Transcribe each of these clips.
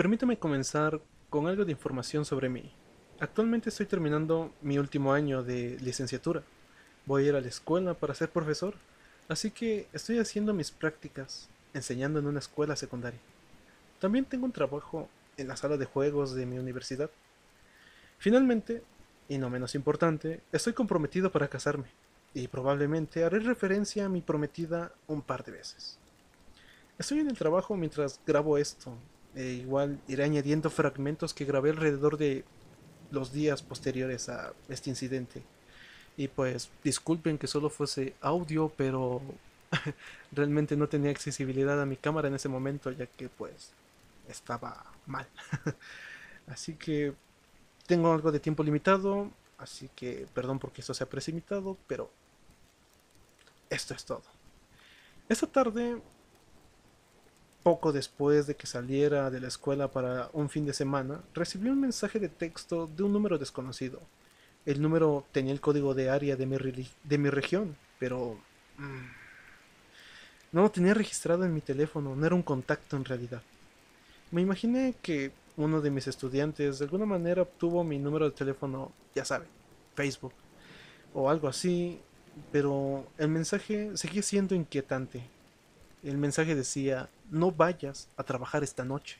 Permítame comenzar con algo de información sobre mí. Actualmente estoy terminando mi último año de licenciatura. Voy a ir a la escuela para ser profesor, así que estoy haciendo mis prácticas enseñando en una escuela secundaria. También tengo un trabajo en la sala de juegos de mi universidad. Finalmente, y no menos importante, estoy comprometido para casarme, y probablemente haré referencia a mi prometida un par de veces. Estoy en el trabajo mientras grabo esto, e igual iré añadiendo fragmentos que grabé alrededor de los días posteriores a este incidente. Y pues disculpen que solo fuese audio, pero realmente no tenía accesibilidad a mi cámara en ese momento, ya que pues estaba mal. así que tengo algo de tiempo limitado, así que perdón porque esto se ha precipitado, pero esto es todo. Esta tarde poco después de que saliera de la escuela para un fin de semana, recibí un mensaje de texto de un número desconocido. El número tenía el código de área de mi, de mi región, pero... Mm, no lo tenía registrado en mi teléfono, no era un contacto en realidad. Me imaginé que uno de mis estudiantes de alguna manera obtuvo mi número de teléfono, ya saben, Facebook, o algo así, pero el mensaje seguía siendo inquietante. El mensaje decía, no vayas a trabajar esta noche.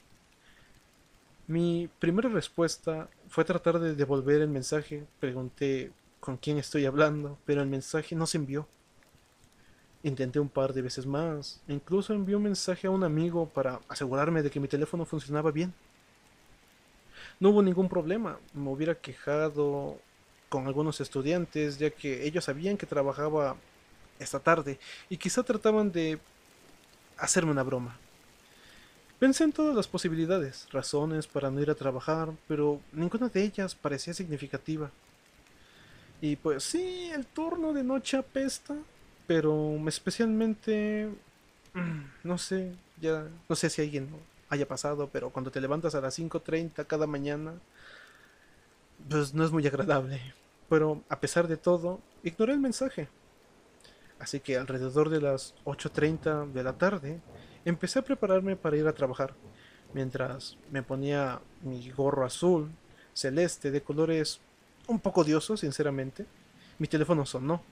Mi primera respuesta fue tratar de devolver el mensaje. Pregunté con quién estoy hablando, pero el mensaje no se envió. Intenté un par de veces más. Incluso envié un mensaje a un amigo para asegurarme de que mi teléfono funcionaba bien. No hubo ningún problema. Me hubiera quejado con algunos estudiantes, ya que ellos sabían que trabajaba esta tarde y quizá trataban de hacerme una broma. Pensé en todas las posibilidades, razones para no ir a trabajar, pero ninguna de ellas parecía significativa. Y pues sí, el turno de noche apesta, pero especialmente... No sé, ya no sé si alguien haya pasado, pero cuando te levantas a las 5.30 cada mañana, pues no es muy agradable. Pero a pesar de todo, ignoré el mensaje. Así que alrededor de las 8.30 de la tarde empecé a prepararme para ir a trabajar, mientras me ponía mi gorro azul, celeste, de colores un poco odiosos, sinceramente. Mi teléfono sonó.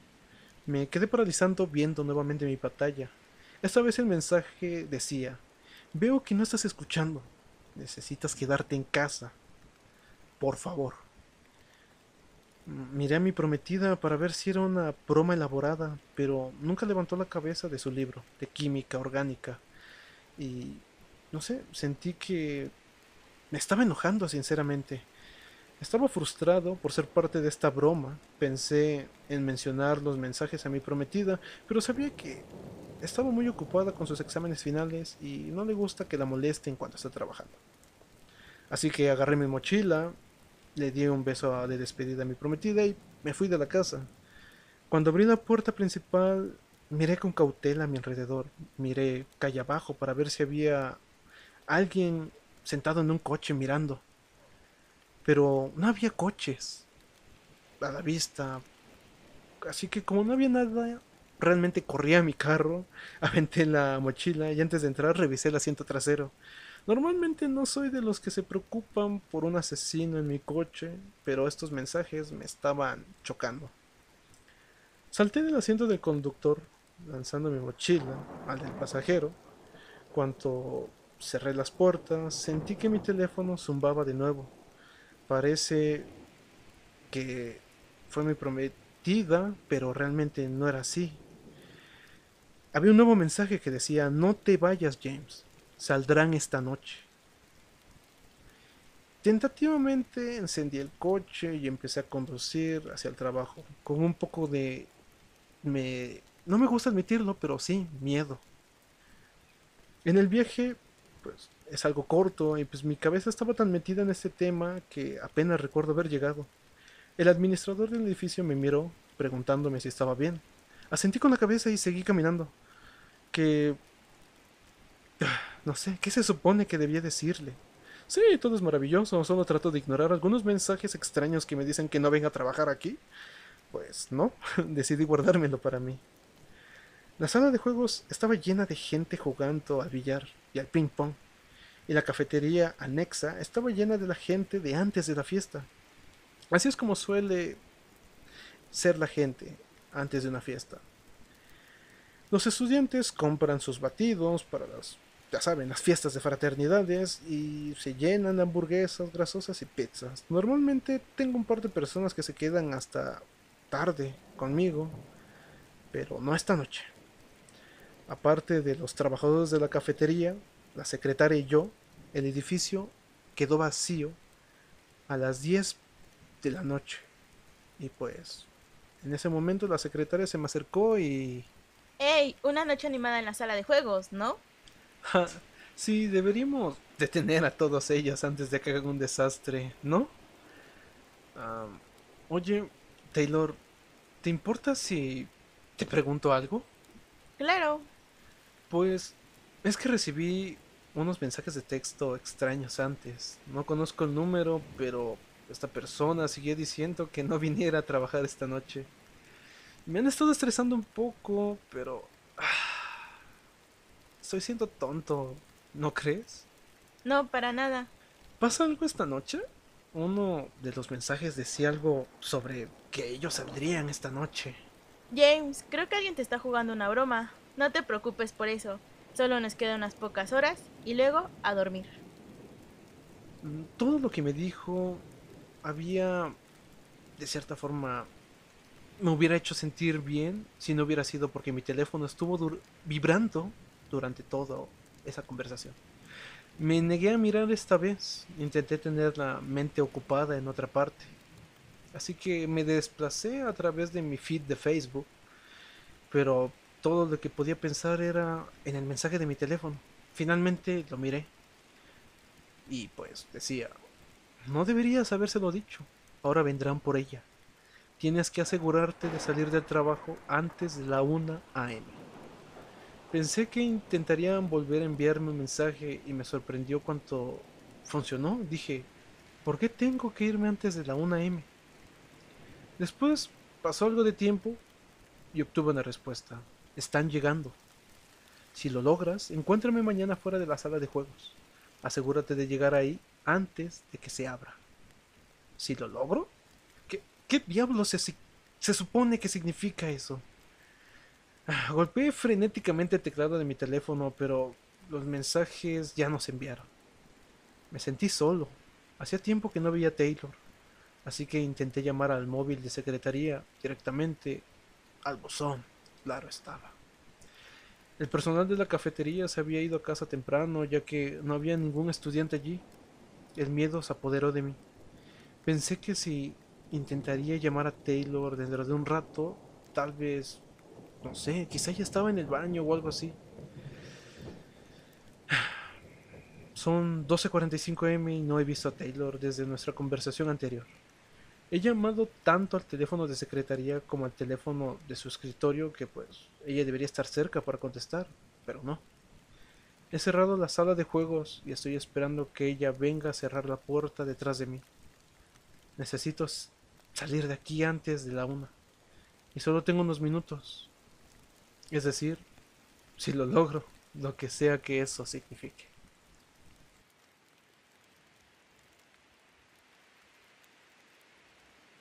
Me quedé paralizando viendo nuevamente mi pantalla. Esta vez el mensaje decía, veo que no estás escuchando. Necesitas quedarte en casa. Por favor. Miré a mi prometida para ver si era una broma elaborada, pero nunca levantó la cabeza de su libro de química orgánica. Y no sé, sentí que me estaba enojando sinceramente. Estaba frustrado por ser parte de esta broma. Pensé en mencionar los mensajes a mi prometida, pero sabía que estaba muy ocupada con sus exámenes finales y no le gusta que la molesten cuando está trabajando. Así que agarré mi mochila, le di un beso de despedida a mi prometida y me fui de la casa. Cuando abrí la puerta principal, miré con cautela a mi alrededor. Miré calle abajo para ver si había alguien sentado en un coche mirando. Pero no había coches a la vista. Así que como no había nada, realmente corrí a mi carro, aventé la mochila y antes de entrar revisé el asiento trasero. Normalmente no soy de los que se preocupan por un asesino en mi coche, pero estos mensajes me estaban chocando. Salté del asiento del conductor, lanzando mi mochila al del pasajero. Cuando cerré las puertas, sentí que mi teléfono zumbaba de nuevo. Parece que fue mi prometida, pero realmente no era así. Había un nuevo mensaje que decía, no te vayas James saldrán esta noche. Tentativamente encendí el coche y empecé a conducir hacia el trabajo, con un poco de... Me... No me gusta admitirlo, pero sí, miedo. En el viaje, pues es algo corto y pues mi cabeza estaba tan metida en este tema que apenas recuerdo haber llegado. El administrador del edificio me miró preguntándome si estaba bien. Asentí con la cabeza y seguí caminando. Que no sé, ¿qué se supone que debía decirle? Sí, todo es maravilloso, solo trato de ignorar algunos mensajes extraños que me dicen que no venga a trabajar aquí. Pues no, decidí guardármelo para mí. La sala de juegos estaba llena de gente jugando al billar y al ping pong. y la cafetería anexa estaba llena de la gente de antes de la fiesta. Así es como suele ser la gente antes de una fiesta. Los estudiantes compran sus batidos para las, ya saben, las fiestas de fraternidades y se llenan de hamburguesas grasosas y pizzas. Normalmente tengo un par de personas que se quedan hasta tarde conmigo, pero no esta noche. Aparte de los trabajadores de la cafetería, la secretaria y yo, el edificio quedó vacío a las 10 de la noche. Y pues, en ese momento la secretaria se me acercó y ¡Ey! Una noche animada en la sala de juegos, ¿no? sí, deberíamos detener a todos ellos antes de que hagan un desastre, ¿no? oye, Taylor, ¿te importa si te pregunto algo? Claro. Pues es que recibí unos mensajes de texto extraños antes. No conozco el número, pero esta persona siguió diciendo que no viniera a trabajar esta noche. Me han estado estresando un poco, pero... Estoy siendo tonto, ¿no crees? No, para nada. ¿Pasa algo esta noche? Uno de los mensajes decía algo sobre que ellos saldrían esta noche. James, creo que alguien te está jugando una broma. No te preocupes por eso. Solo nos quedan unas pocas horas y luego a dormir. Mm, todo lo que me dijo había, de cierta forma, me hubiera hecho sentir bien si no hubiera sido porque mi teléfono estuvo vibrando durante toda esa conversación. Me negué a mirar esta vez, intenté tener la mente ocupada en otra parte. Así que me desplacé a través de mi feed de Facebook, pero todo lo que podía pensar era en el mensaje de mi teléfono. Finalmente lo miré. Y pues decía, no deberías habérselo dicho, ahora vendrán por ella. Tienes que asegurarte de salir del trabajo antes de la 1 a.m. Pensé que intentarían volver a enviarme un mensaje y me sorprendió cuánto funcionó. Dije, ¿por qué tengo que irme antes de la 1 a.m.? Después pasó algo de tiempo y obtuve una respuesta. Están llegando. Si lo logras, encuéntrame mañana fuera de la sala de juegos. Asegúrate de llegar ahí antes de que se abra. Si lo logro, ¿Qué diablos se, se supone que significa eso? Ah, golpeé frenéticamente el teclado de mi teléfono, pero los mensajes ya no se enviaron. Me sentí solo. Hacía tiempo que no veía a Taylor, así que intenté llamar al móvil de secretaría directamente al buzón. Claro estaba. El personal de la cafetería se había ido a casa temprano, ya que no había ningún estudiante allí. El miedo se apoderó de mí. Pensé que si intentaría llamar a Taylor dentro de un rato. Tal vez, no sé, quizá ya estaba en el baño o algo así. Son 12.45 m y no he visto a Taylor desde nuestra conversación anterior. He llamado tanto al teléfono de secretaría como al teléfono de su escritorio que pues ella debería estar cerca para contestar, pero no. He cerrado la sala de juegos y estoy esperando que ella venga a cerrar la puerta detrás de mí. Necesito salir de aquí antes de la una. Y solo tengo unos minutos. Es decir, si lo logro, lo que sea que eso signifique.